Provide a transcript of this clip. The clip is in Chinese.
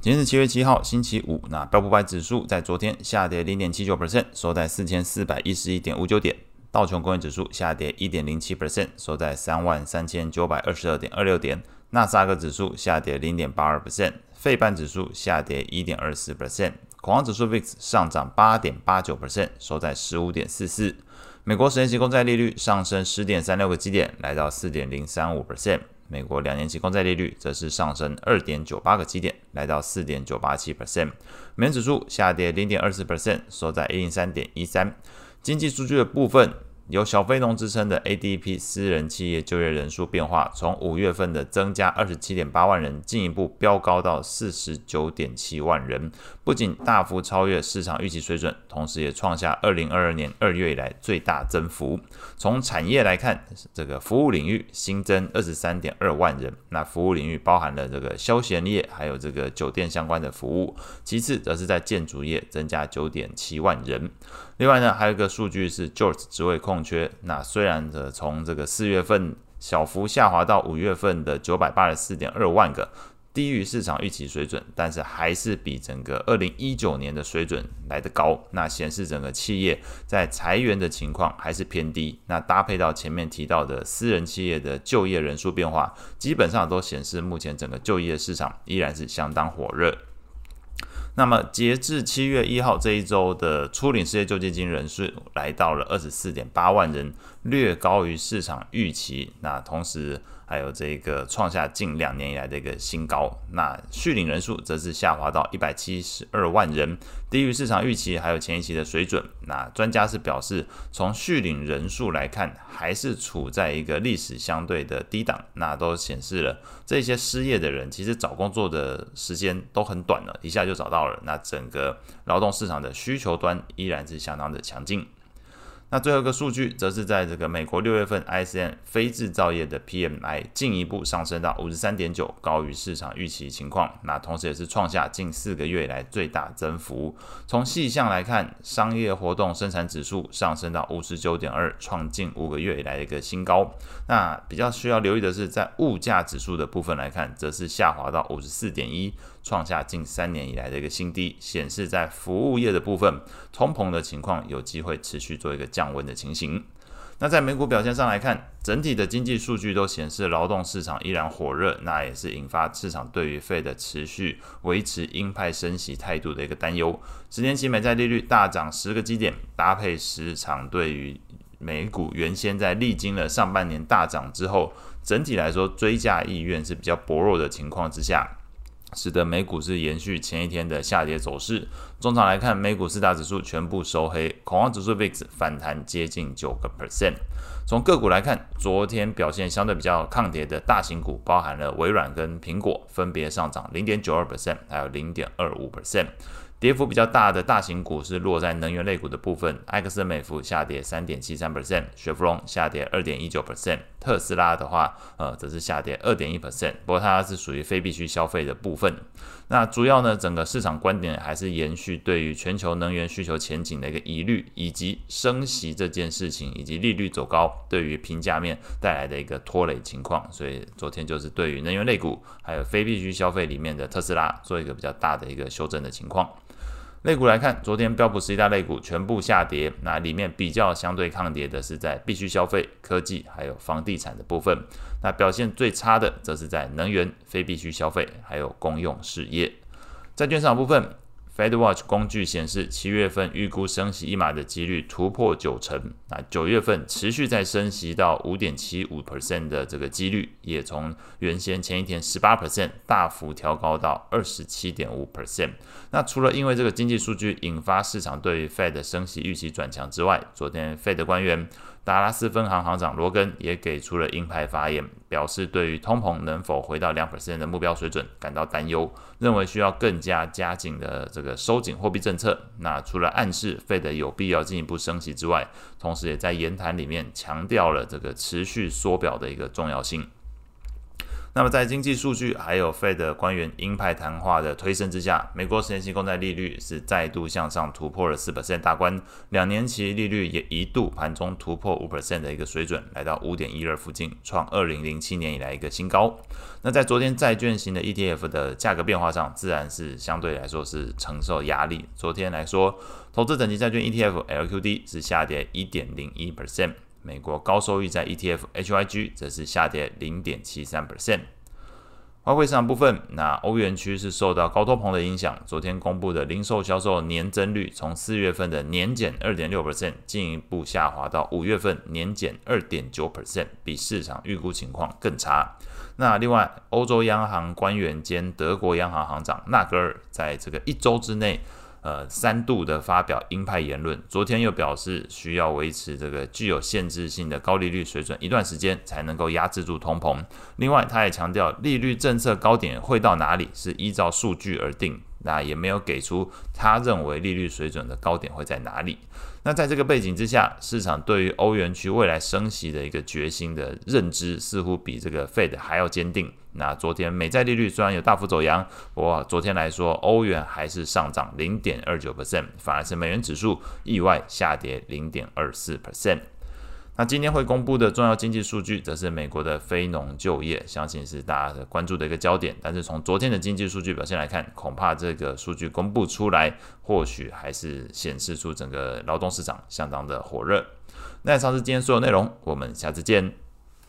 今天是七月七号，星期五。那标普百指数在昨天下跌零点七九 percent，收在四千四百一十一点五九点。道琼工业指数下跌一点零七 percent，收在三万三千九百二十二点二六点。纳斯达克指数下跌零点八二 percent，费半指数下跌一点二四 percent，恐慌指数 VIX 上涨八点八九 percent，收在十五点四四。美国十年期公债利率上升十点三六个基点，来到四点零三五 percent。美国两年期公债利率则是上升二点九八个基点，来到四点九八七 percent。美元指数下跌零点二四 percent，收在一零三点一三。经济数据的部分。由小非农之称的 ADP 私人企业就业人数变化，从五月份的增加二十七点八万人，进一步飙高到四十九点七万人，不仅大幅超越市场预期水准，同时也创下二零二二年二月以来最大增幅。从产业来看，这个服务领域新增二十三点二万人，那服务领域包含了这个休闲业，还有这个酒店相关的服务。其次，则是在建筑业增加九点七万人。另外呢，还有一个数据是 JOLTS 职位缺。那虽然的从这个四月份小幅下滑到五月份的九百八十四点二万个，低于市场预期水准，但是还是比整个二零一九年的水准来得高。那显示整个企业在裁员的情况还是偏低。那搭配到前面提到的私人企业的就业人数变化，基本上都显示目前整个就业市场依然是相当火热。那么，截至七月一号这一周的初领失业救济金人数来到了二十四点八万人，略高于市场预期。那同时，还有这个创下近两年以来的一个新高，那续领人数则是下滑到一百七十二万人，低于市场预期，还有前一期的水准。那专家是表示，从续领人数来看，还是处在一个历史相对的低档。那都显示了这些失业的人其实找工作的时间都很短了，一下就找到了。那整个劳动市场的需求端依然是相当的强劲。那最后一个数据，则是在这个美国六月份 ISM 非制造业的 PMI 进一步上升到五十三点九，高于市场预期情况。那同时也是创下近四个月以来最大增幅。从细项来看，商业活动生产指数上升到五十九点二，创近五个月以来的一个新高。那比较需要留意的是，在物价指数的部分来看，则是下滑到五十四点一。创下近三年以来的一个新低，显示在服务业的部分，通膨的情况有机会持续做一个降温的情形。那在美股表现上来看，整体的经济数据都显示劳动市场依然火热，那也是引发市场对于费的持续维持鹰派升息态度的一个担忧。十年期美债利率大涨十个基点，搭配市场对于美股原先在历经了上半年大涨之后，整体来说追价意愿是比较薄弱的情况之下。使得美股是延续前一天的下跌走势。中场来看，美股四大指数全部收黑，恐慌指数 VIX 反弹接近九个 percent。从个股来看，昨天表现相对比较抗跌的大型股，包含了微软跟苹果，分别上涨零点九二 percent，还有零点二五 percent。跌幅比较大的大型股是落在能源类股的部分，埃克森美孚下跌三点七三 percent，雪佛龙下跌二点一九 percent，特斯拉的话，呃，则是下跌二点一 percent。不过它是属于非必需消费的部分。那主要呢，整个市场观点还是延续对于全球能源需求前景的一个疑虑，以及升息这件事情，以及利率走高对于评价面带来的一个拖累情况。所以昨天就是对于能源类股还有非必需消费里面的特斯拉做一个比较大的一个修正的情况。类股来看，昨天标普十大类股全部下跌，那里面比较相对抗跌的是在必须消费、科技还有房地产的部分。那表现最差的则是在能源、非必须消费还有公用事业。债券市场部分。FedWatch 工具显示，七月份预估升息一码的几率突破九成，那九月份持续再升息到五点七五 percent 的这个几率，也从原先前一天十八 percent 大幅调高到二十七点五 percent。那除了因为这个经济数据引发市场对于 Fed 升息预期转强之外，昨天 Fed 官员。达拉斯分行行长罗根也给出了鹰派发言，表示对于通膨能否回到两 percent 的目标水准感到担忧，认为需要更加加紧的这个收紧货币政策。那除了暗示费德有必要进一步升级之外，同时也在言谈里面强调了这个持续缩表的一个重要性。那么在经济数据还有 Fed 官员鹰派谈话的推升之下，美国十年期公债利率是再度向上突破了四百分大关，两年期利率也一度盘中突破五 percent 的一个水准，来到五点一二附近，创二零零七年以来一个新高。那在昨天债券型的 ETF 的价格变化上，自然是相对来说是承受压力。昨天来说，投资等级债券 ETF LQD 是下跌一点零一 percent。美国高收益债 ETF HYG 则是下跌零点七三 percent。外汇市场部分，那欧元区是受到高通膨的影响，昨天公布的零售销售年增率从四月份的年减二点六 percent 进一步下滑到五月份年减二点九 percent，比市场预估情况更差。那另外，欧洲央行官员兼德国央行行长纳格尔在这个一周之内。呃，三度的发表鹰派言论，昨天又表示需要维持这个具有限制性的高利率水准一段时间，才能够压制住通膨。另外，他也强调利率政策高点会到哪里是依照数据而定。那也没有给出他认为利率水准的高点会在哪里。那在这个背景之下，市场对于欧元区未来升息的一个决心的认知，似乎比这个 Fed 还要坚定。那昨天美债利率虽然有大幅走扬，不过昨天来说，欧元还是上涨零点二九 percent，反而是美元指数意外下跌零点二四 percent。那今天会公布的重要经济数据，则是美国的非农就业，相信是大家的关注的一个焦点。但是从昨天的经济数据表现来看，恐怕这个数据公布出来，或许还是显示出整个劳动市场相当的火热。那以上是今天所有内容，我们下次见。